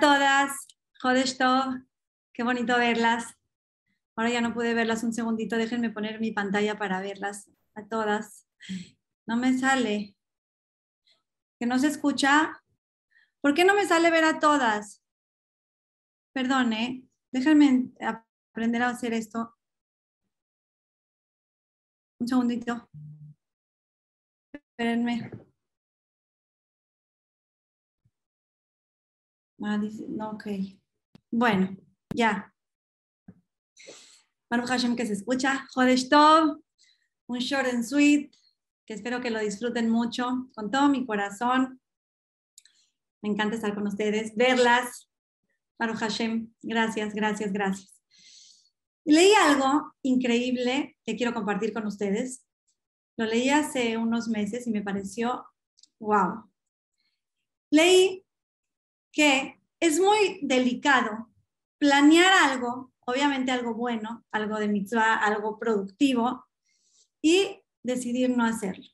todas, Jodesh qué bonito verlas. Ahora ya no pude verlas un segundito, déjenme poner mi pantalla para verlas a todas. No me sale. ¿Que no se escucha? ¿Por qué no me sale ver a todas? Perdone, déjenme aprender a hacer esto. Un segundito. Espérenme. Ah, no, ok. Bueno, ya. Baruch Hashem que se escucha. Jodesh Tov, un short and sweet, que espero que lo disfruten mucho, con todo mi corazón. Me encanta estar con ustedes, verlas. Baruch Hashem, gracias, gracias, gracias. Leí algo increíble que quiero compartir con ustedes. Lo leí hace unos meses y me pareció wow. Leí que es muy delicado planear algo, obviamente algo bueno, algo de mitzvah, algo productivo, y decidir no hacerlo.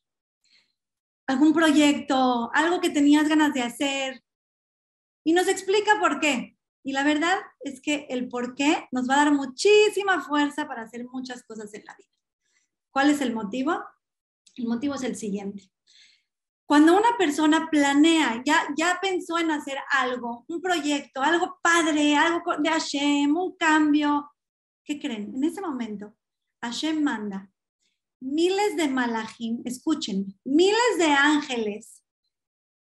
Algún proyecto, algo que tenías ganas de hacer, y nos explica por qué. Y la verdad es que el por qué nos va a dar muchísima fuerza para hacer muchas cosas en la vida. ¿Cuál es el motivo? El motivo es el siguiente. Cuando una persona planea, ya, ya pensó en hacer algo, un proyecto, algo padre, algo de Hashem, un cambio, ¿qué creen? En ese momento, Hashem manda miles de malajim, escuchen, miles de ángeles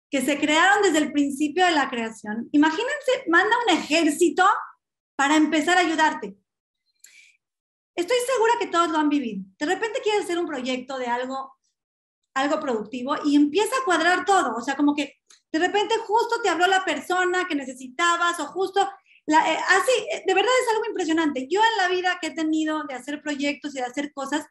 que se crearon desde el principio de la creación. Imagínense, manda un ejército para empezar a ayudarte. Estoy segura que todos lo han vivido. De repente quieres hacer un proyecto de algo algo productivo y empieza a cuadrar todo. O sea, como que de repente justo te habló la persona que necesitabas o justo, eh, así, eh, de verdad es algo impresionante. Yo en la vida que he tenido de hacer proyectos y de hacer cosas,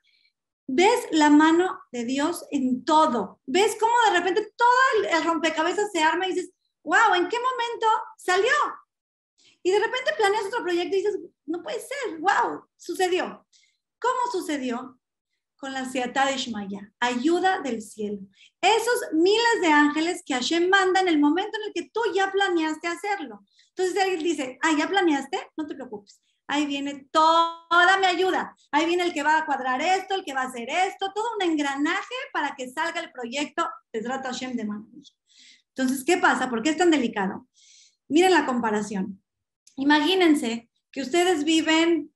ves la mano de Dios en todo. Ves cómo de repente todo el rompecabezas se arma y dices, wow, ¿en qué momento salió? Y de repente planeas otro proyecto y dices, no puede ser, wow, sucedió. ¿Cómo sucedió? Con la Seatá de Shmaya, ayuda del cielo. Esos miles de ángeles que Hashem manda en el momento en el que tú ya planeaste hacerlo. Entonces él dice, ah, ¿ya planeaste? No te preocupes. Ahí viene toda mi ayuda. Ahí viene el que va a cuadrar esto, el que va a hacer esto, todo un engranaje para que salga el proyecto de Trata Hashem de maravilla. Entonces, ¿qué pasa? ¿Por qué es tan delicado? Miren la comparación. Imagínense que ustedes viven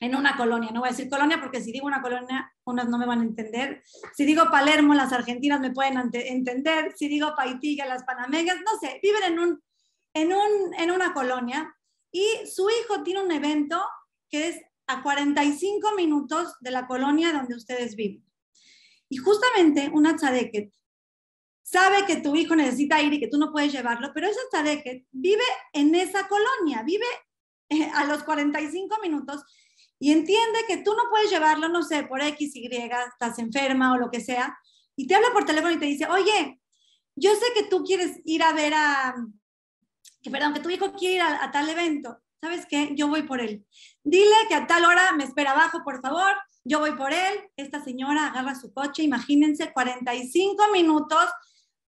en una colonia. No voy a decir colonia porque si digo una colonia, unas no me van a entender. Si digo Palermo, las argentinas me pueden entender. Si digo Paitilla, las panamegas, no sé, viven en, un, en, un, en una colonia y su hijo tiene un evento que es a 45 minutos de la colonia donde ustedes viven. Y justamente una tzadeket sabe que tu hijo necesita ir y que tú no puedes llevarlo, pero esa tzadeket vive en esa colonia, vive eh, a los 45 minutos y entiende que tú no puedes llevarlo, no sé, por X, Y, estás enferma o lo que sea, y te habla por teléfono y te dice, oye, yo sé que tú quieres ir a ver a, que perdón, que tu hijo quiere ir a, tal evento, ¿sabes qué? Yo voy por él. Dile que a tal hora me espera abajo, por favor, yo voy por él. Esta señora agarra su coche, imagínense, 45 minutos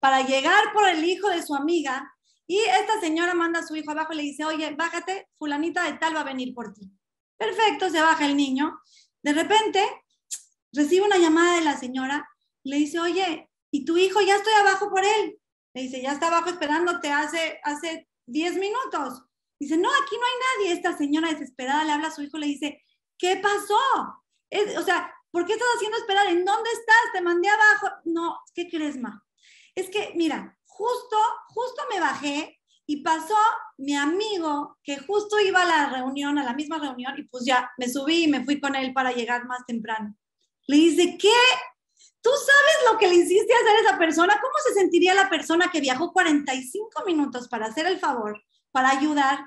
para llegar por el hijo de su amiga. Y esta señora manda a su hijo abajo y le dice, oye, bájate, fulanita de tal va a venir por ti. Perfecto, se baja el niño. De repente, recibe una llamada de la señora, le dice, oye, ¿y tu hijo ya estoy abajo por él? Le dice, ya está abajo esperándote hace, hace 10 minutos. Dice, no, aquí no hay nadie. Esta señora desesperada le habla a su hijo, le dice, ¿qué pasó? o sea, ¿por qué estás haciendo esperar? ¿En dónde estás? Te mandé abajo. No, ¿qué crees, ma? Es que, mira, justo, justo me bajé y pasó mi amigo que justo iba a la reunión, a la misma reunión, y pues ya me subí y me fui con él para llegar más temprano. Le dice, ¿qué? ¿Tú sabes lo que le hiciste hacer a esa persona? ¿Cómo se sentiría la persona que viajó 45 minutos para hacer el favor, para ayudar?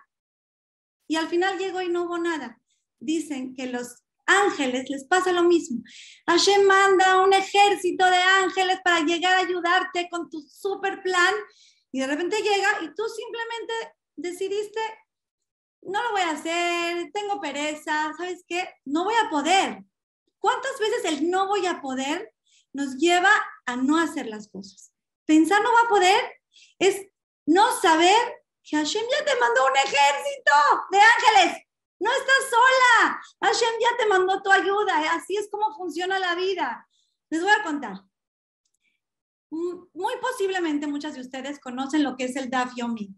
Y al final llegó y no hubo nada. Dicen que los ángeles les pasa lo mismo. Hashem manda un ejército de ángeles para llegar a ayudarte con tu super plan y de repente llega y tú simplemente decidiste, no lo voy a hacer, tengo pereza, ¿sabes qué? No voy a poder. ¿Cuántas veces el no voy a poder nos lleva a no hacer las cosas? Pensar no va a poder es no saber que Hashem ya te mandó un ejército de ángeles. No estás sola. Hashem ya te mandó tu ayuda. Así es como funciona la vida. Les voy a contar. Muy posiblemente muchas de ustedes conocen lo que es el DAF Yomi.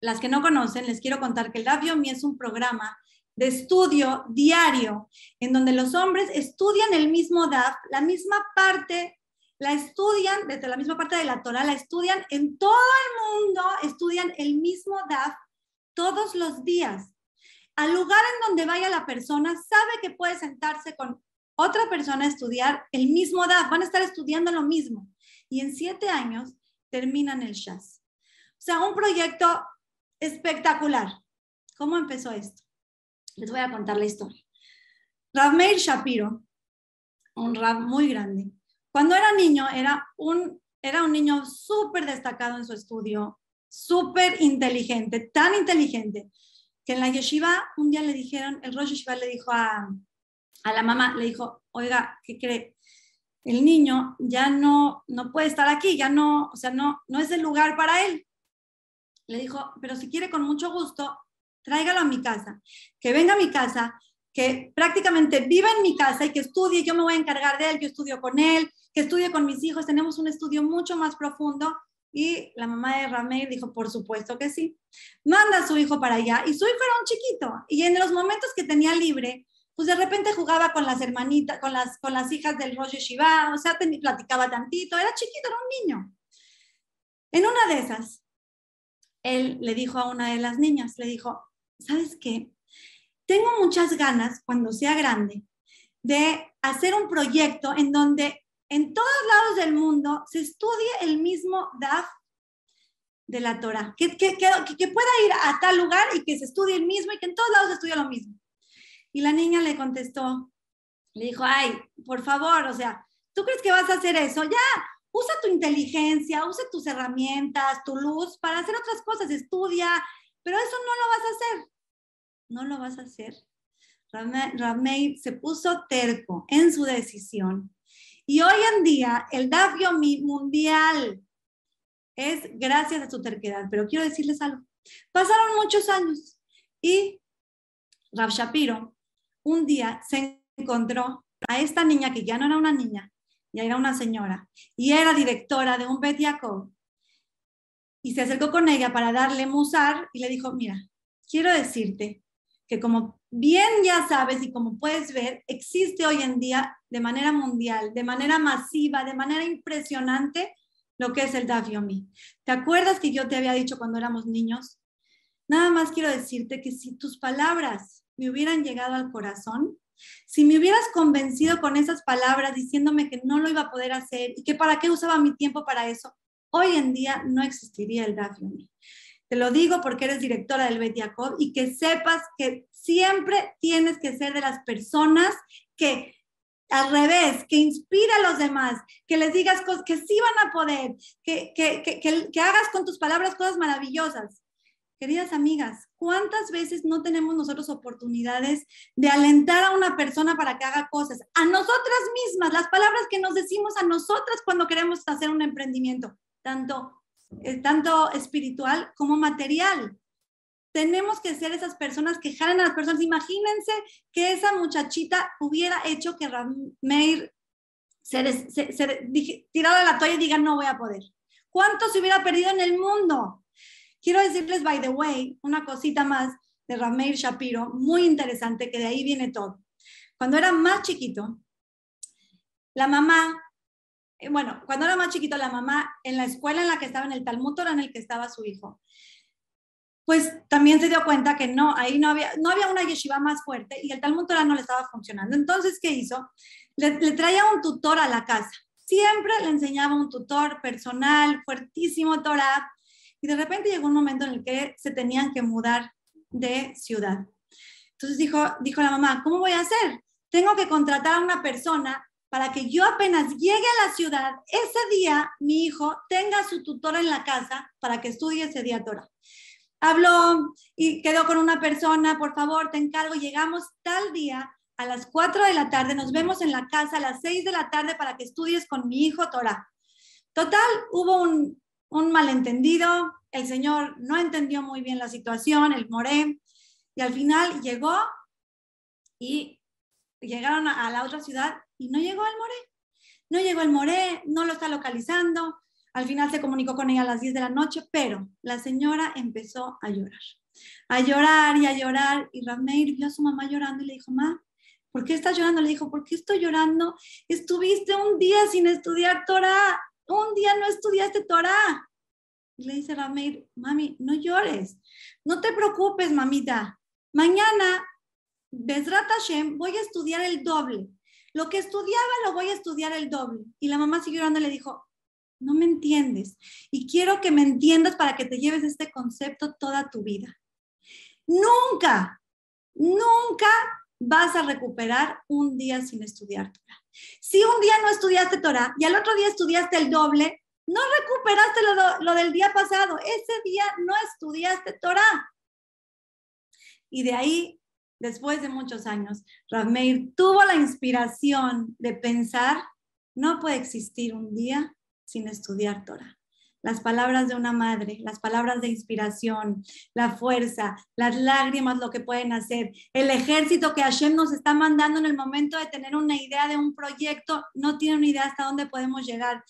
Las que no conocen, les quiero contar que el DAF Yomi es un programa de estudio diario en donde los hombres estudian el mismo DAF, la misma parte la estudian desde la misma parte de la Torah, la estudian en todo el mundo, estudian el mismo DAF todos los días. Al lugar en donde vaya la persona, sabe que puede sentarse con otra persona a estudiar el mismo DAF, van a estar estudiando lo mismo. Y en siete años terminan el Shas. O sea, un proyecto espectacular. ¿Cómo empezó esto? Les voy a contar la historia. Rav Meir Shapiro, un Rav muy grande, cuando era niño, era un, era un niño súper destacado en su estudio, súper inteligente, tan inteligente, que en la yeshiva un día le dijeron, el Rosh Yeshiva le dijo a, a la mamá, le dijo, oiga, ¿qué cree? El niño ya no, no puede estar aquí, ya no, o sea, no, no es el lugar para él. Le dijo, pero si quiere con mucho gusto, tráigalo a mi casa, que venga a mi casa, que prácticamente viva en mi casa y que estudie, yo me voy a encargar de él, yo estudio con él, que estudie con mis hijos, tenemos un estudio mucho más profundo. Y la mamá de Ramey dijo, por supuesto que sí. Manda a su hijo para allá. Y su hijo era un chiquito. Y en los momentos que tenía libre, pues de repente jugaba con las hermanitas, con las, con las hijas del Rosh Shiva, o sea, platicaba tantito, era chiquito, era un niño. En una de esas, él le dijo a una de las niñas, le dijo, ¿sabes qué? Tengo muchas ganas, cuando sea grande, de hacer un proyecto en donde en todos lados del mundo se estudie el mismo DAF de la Torah, que, que, que, pueda ir a tal lugar y que se estudie el mismo y que en todos lados se estudie lo mismo. Y la niña le contestó, le dijo, ay, por favor, o sea, ¿tú crees que vas a hacer eso? Ya, usa tu inteligencia, usa tus herramientas, tu luz para hacer otras cosas, estudia, pero eso no lo vas a hacer. No lo vas a hacer. Ramey se puso terco en su decisión y hoy en día el DAF mundial es gracias a su terquedad. Pero quiero decirles algo. Pasaron muchos años y Rav Shapiro un día se encontró a esta niña que ya no era una niña, ya era una señora y era directora de un Bet Y se acercó con ella para darle musar y le dijo, mira, quiero decirte que como bien ya sabes y como puedes ver, existe hoy en día de manera mundial, de manera masiva, de manera impresionante, lo que es el Daf ¿Te acuerdas que yo te había dicho cuando éramos niños? Nada más quiero decirte que si tus palabras me hubieran llegado al corazón, si me hubieras convencido con esas palabras diciéndome que no lo iba a poder hacer y que para qué usaba mi tiempo para eso, hoy en día no existiría el Daf te lo digo porque eres directora del Bet y que sepas que siempre tienes que ser de las personas que al revés, que inspira a los demás, que les digas cosas que sí van a poder, que, que, que, que, hagas con tus palabras cosas maravillosas. Queridas amigas, ¿cuántas veces no tenemos nosotros oportunidades de alentar a una persona para que haga cosas? A nosotras mismas, las palabras que nos decimos a nosotras cuando queremos hacer un emprendimiento, tanto eh, tanto espiritual como material. Tenemos que ser esas personas que jalen a las personas. Imagínense que esa muchachita hubiera hecho que Rameir se, se, se, tirara la toalla y diga no voy a poder. ¿Cuánto se hubiera perdido en el mundo? Quiero decirles, by the way, una cosita más de Rameir Shapiro, muy interesante, que de ahí viene todo. Cuando era más chiquito, la mamá eh, bueno, cuando era más chiquito, la mamá, en la escuela en la que estaba, en el Talmud Torah en el que estaba su hijo, pues también se dio cuenta que no, ahí no había, no había una yeshiva más fuerte y el Talmud Torah no le estaba funcionando. Entonces, ¿qué hizo? Le, le traía un tutor a la casa. Siempre le enseñaba un tutor personal, fuertísimo Torah. Y de repente llegó un momento en el que se tenían que mudar de ciudad. Entonces dijo, dijo la mamá, ¿cómo voy a hacer? Tengo que contratar a una persona para que yo apenas llegue a la ciudad, ese día mi hijo tenga su tutora en la casa para que estudie ese día Torah. Habló y quedó con una persona, por favor, te encargo, llegamos tal día a las 4 de la tarde, nos vemos en la casa a las 6 de la tarde para que estudies con mi hijo Torah. Total, hubo un, un malentendido, el señor no entendió muy bien la situación, el moré, y al final llegó y llegaron a, la otra ciudad y no llegó el moré. No llegó el moré, no lo está localizando. Al final se comunicó con ella a las 10 de la noche, pero la señora empezó a llorar. A llorar y a llorar. Y Rameir vio a su mamá llorando y le dijo, ma, ¿por qué estás llorando? Le dijo, ¿por qué estoy llorando? Estuviste un día sin estudiar Torah. Un día no estudiaste Torah. Y le dice Rameir, mami, no llores. No te preocupes, mamita. Mañana, Besrat Hashem, voy a estudiar el doble. Lo que estudiaba lo voy a estudiar el doble. Y la mamá siguió llorando y le dijo, no me entiendes. Y quiero que me entiendas para que te lleves este concepto toda tu vida. Nunca, nunca vas a recuperar un día sin estudiar Torah. Si un día no estudiaste Torah y al otro día estudiaste el doble, no recuperaste lo, del día pasado. Ese día no estudiaste Torah. Y de ahí, después de muchos años, Meir tuvo la inspiración de pensar, no puede existir un día sin estudiar Torah las palabras de una madre, las palabras de inspiración, la fuerza, las lágrimas, lo que pueden hacer, el ejército que Hashem nos está mandando en el momento de tener una idea de un proyecto, no tiene una idea hasta dónde podemos llegar.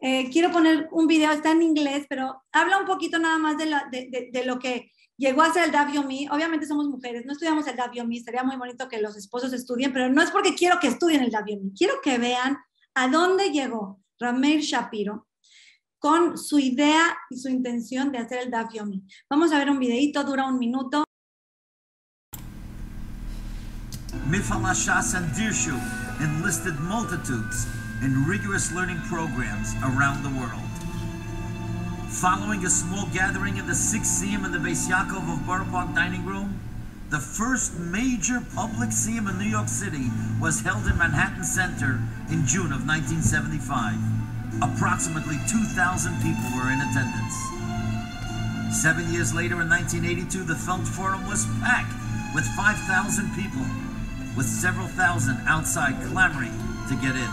Eh, quiero poner un video, está en inglés, pero habla un poquito nada más de, lo que llegó a ser el Daf Obviamente somos mujeres, no estudiamos el Daf sería muy bonito que los esposos estudien, pero no es porque quiero que estudien el Daf quiero que vean a dónde llegó Rameir Shapiro con su idea y su intención de hacer el Daf Yomi. Vamos a ver un videito, dura un minuto. Mifalashas and Dirshu enlisted multitudes in rigorous learning programs around the world. Following a small gathering in the sixth Siyam in the Beis Yaakov of Borough Park Dining Room, the first major public Siyam in New York City was held in Manhattan Center in June of 1975. Approximately 2,000 people were in attendance. Seven years later, in 1982, the Film Forum was packed with 5,000 people, with several thousand outside clamoring to get in.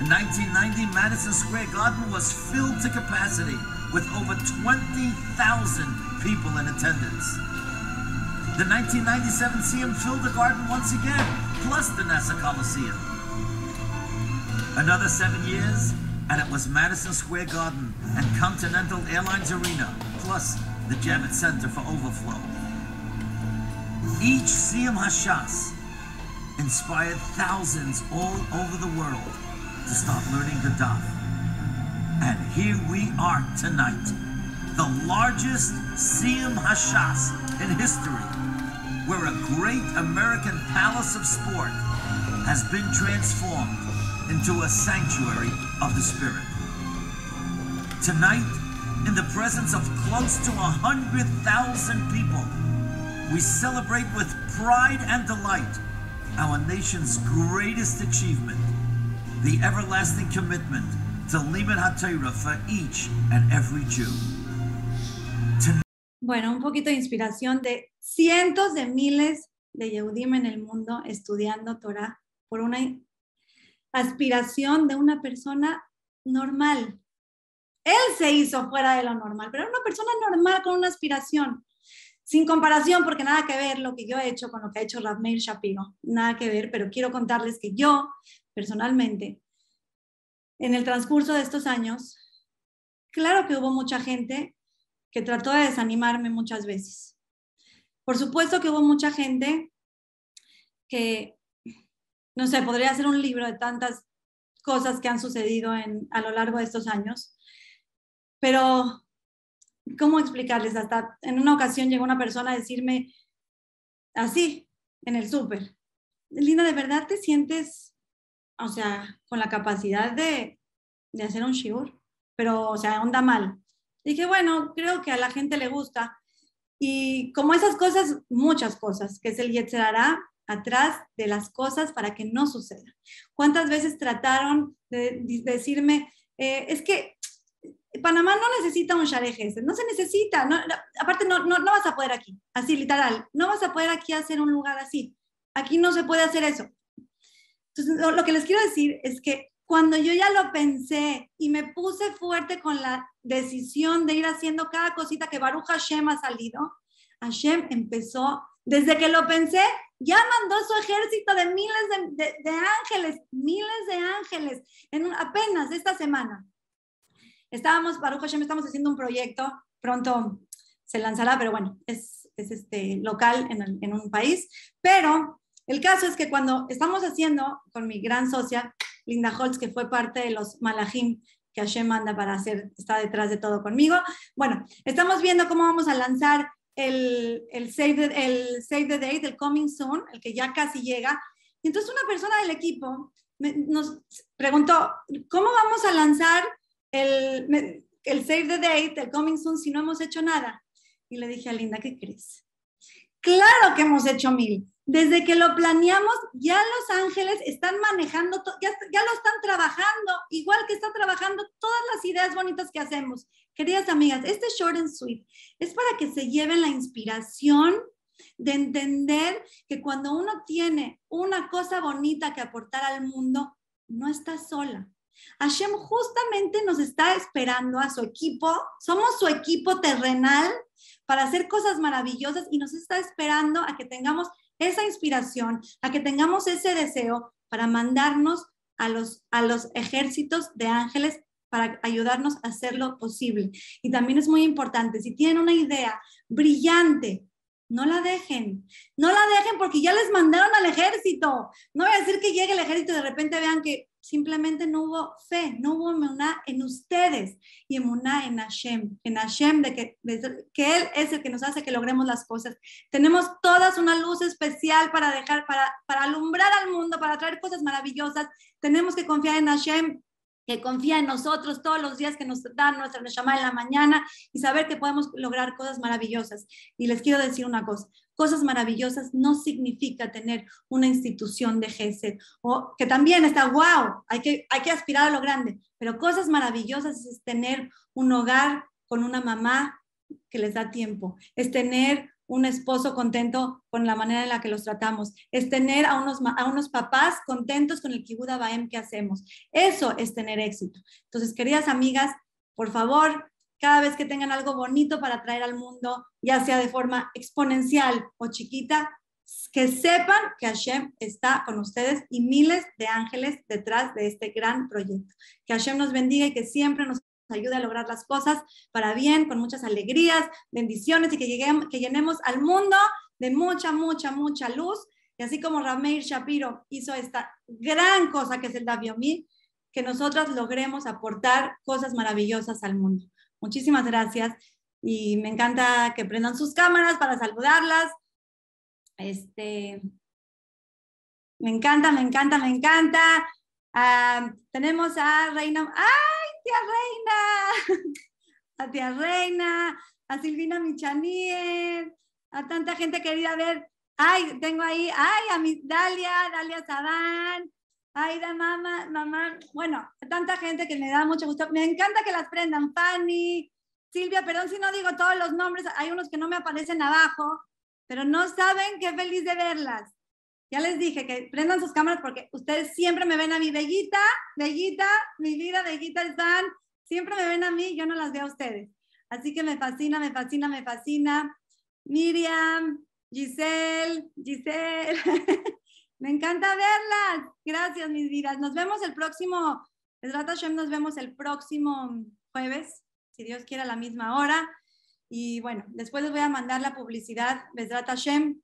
In 1990, Madison Square Garden was filled to capacity with over 20,000 people in attendance. The 1997 Museum filled the garden once again, plus the NASA Coliseum. Another seven years, and it was Madison Square Garden and Continental Airlines Arena, plus the Javits Center for overflow. Each Siyam Hashas inspired thousands all over the world to start learning the Daf. And here we are tonight, the largest Siyam Hashas in history, where a great American palace of sport has been transformed into a sanctuary of the Spirit. Tonight, in the presence of close to a hundred thousand people, we celebrate with pride and delight our nation's greatest achievement, the everlasting commitment to Liman HaTorah for each and every Jew. Bueno, un poquito de inspiración de cientos de miles de Yehudim en el mundo estudiando Torah por una aspiración de una persona normal. Él se hizo fuera de lo normal, pero era una persona normal con una aspiración. Sin comparación, porque nada que ver lo que yo he hecho con lo que ha hecho Radmeir Shapiro, nada que ver, pero quiero contarles que yo, personalmente, en el transcurso de estos años, claro que hubo mucha gente que trató de desanimarme muchas veces. Por supuesto que hubo mucha gente que no sé, podría ser un libro de tantas cosas que han sucedido en, a lo largo de estos años. Pero, ¿cómo explicarles? Hasta en una ocasión llegó una persona a decirme así, en el súper, Linda, ¿de verdad te sientes, o sea, con la capacidad de, de hacer un shiur? Pero, o sea, onda mal. Dije, bueno, creo que a la gente le gusta. Y como esas cosas, muchas cosas, que es el Yetzerará, atrás de las cosas para que no suceda. ¿Cuántas veces trataron de, decirme, eh, es que Panamá no necesita un Sharejes, no se necesita, aparte no, no, no vas a poder aquí, así literal, no vas a poder aquí hacer un lugar así, aquí no se puede hacer eso. Entonces, lo, que les quiero decir es que cuando yo ya lo pensé y me puse fuerte con la decisión de ir haciendo cada cosita que Baruch Hashem ha salido, Hashem empezó, desde que lo pensé, ya mandó su ejército de miles de, ángeles, miles de ángeles, en apenas esta semana. Estábamos, Baruch Hashem, estamos haciendo un proyecto, pronto se lanzará, pero bueno, es, es este, local en, un país, pero el caso es que cuando estamos haciendo con mi gran socia, Linda Holtz, que fue parte de los Malachim que Hashem manda para hacer, está detrás de todo conmigo. Bueno, estamos viendo cómo vamos a lanzar el, el, save, the, el save the Date, el Coming Soon, el que ya casi llega. Y entonces una persona del equipo nos preguntó, ¿cómo vamos a lanzar el, el Save the Date, el Coming Soon, si no hemos hecho nada? Y le dije a Linda, ¿qué crees? Claro que hemos hecho mil. Desde que lo planeamos, ya Los Ángeles están manejando, ya, ya lo están trabajando, igual que están trabajando todas las ideas bonitas que hacemos. Queridas amigas, este short and sweet es para que se lleven la inspiración de entender que cuando uno tiene una cosa bonita que aportar al mundo, no está sola. Hashem justamente nos está esperando a su equipo, somos su equipo terrenal para hacer cosas maravillosas y nos está esperando a que tengamos esa inspiración, a que tengamos ese deseo para mandarnos a los, a los ejércitos de ángeles para ayudarnos a hacer lo posible. Y también es muy importante, si tienen una idea brillante, no la dejen, no la dejen porque ya les mandaron al ejército. No voy a decir que llegue el ejército y de repente vean que simplemente no hubo fe, no hubo emuná en ustedes y emuná en Hashem, en Hashem de que, que Él es el que nos hace que logremos las cosas. Tenemos todas una luz especial para dejar, para, para alumbrar al mundo, para traer cosas maravillosas. Tenemos que confiar en Hashem confía en nosotros todos los días que nos dan nuestra llamada en la mañana y saber que podemos lograr cosas maravillosas. Y les quiero decir una cosa, cosas maravillosas no significa tener una institución de GESED, o que también está, wow, hay que, hay que aspirar a lo grande, pero cosas maravillosas es tener un hogar con una mamá que les da tiempo, es tener un esposo contento con la manera en la que los tratamos, es tener a unos, a unos papás contentos con el Kibuda Baem que hacemos. Eso es tener éxito. Entonces, queridas amigas, por favor, cada vez que tengan algo bonito para traer al mundo, ya sea de forma exponencial o chiquita, que sepan que Hashem está con ustedes y miles de ángeles detrás de este gran proyecto. Que Hashem nos bendiga y que siempre nos ayude a lograr las cosas para bien, con muchas alegrías, bendiciones y que, lleguemos, que llenemos al mundo de mucha, mucha, mucha luz. Y así como Rameir Shapiro hizo esta gran cosa que es el Daviomi, que nosotras logremos aportar cosas maravillosas al mundo. Muchísimas gracias y me encanta que prendan sus cámaras para saludarlas. Este, me encanta, me encanta, me encanta. Ah, tenemos a Reina. ¡Ah! Tía Reina, a tía Reina, a Silvina Michanier, a tanta gente querida ver. Ay, tengo ahí, ay, a mi Dalia, Dalia Sadán, ay, da mamá, mamá, bueno, tanta gente que me da mucho gusto. Me encanta que las prendan, Fanny, Silvia, perdón si no digo todos los nombres, hay unos que no me aparecen abajo, pero no saben qué feliz de verlas. Ya les dije que prendan sus cámaras porque ustedes siempre me ven a mi bellita, bellita, mi vida, bellita están, siempre me ven a mí, yo no las veo a ustedes. Así que me fascina, me fascina, me fascina. Miriam, Giselle, Giselle, me encanta verlas. Gracias, mis vidas. Nos vemos el próximo, Hashem, nos vemos el próximo jueves, si Dios quiere a la misma hora. Y bueno, después les voy a mandar la publicidad, Besrat Hashem.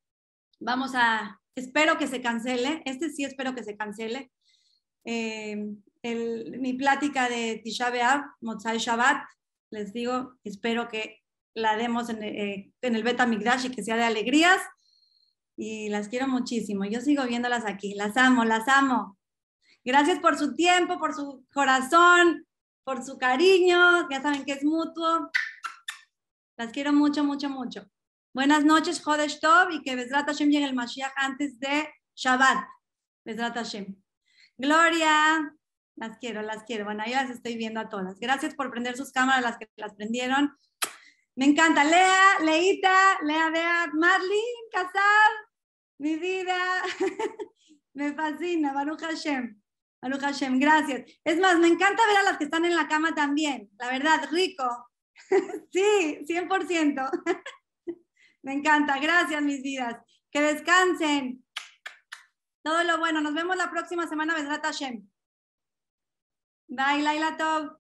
Vamos a espero que se cancele, este sí espero que se cancele. Eh, mi plática de Tisha B'Av, Motzai Shabbat, les digo, espero que la demos en, eh, en el Beta Migdash y que sea de alegrías. Y las quiero muchísimo. Yo sigo viéndolas aquí. Las amo, las amo. Gracias por su tiempo, por su corazón, por su cariño. Ya saben que es mutuo. Las quiero mucho, mucho, mucho. Buenas noches, Jodesh Tov, y que Bezrat Hashem llegue el Mashiach antes de Shabbat. Bezrat Hashem. Gloria, las quiero, las quiero. Bueno, ya las estoy viendo a todas. Gracias por prender sus cámaras, las que las prendieron. Me encanta. Lea, Leita, Lea, Bea, Marlene, Casar, mi vida. Me fascina, Baruch Hashem. Baruch Hashem, gracias. Es más, me encanta ver a las que están en la cama también. La verdad, rico. sí, 100%. me encanta. Gracias, mis vidas. Que descansen. Todo lo bueno. Nos vemos la próxima semana, Besrat Hashem. Bye, Laila Tov.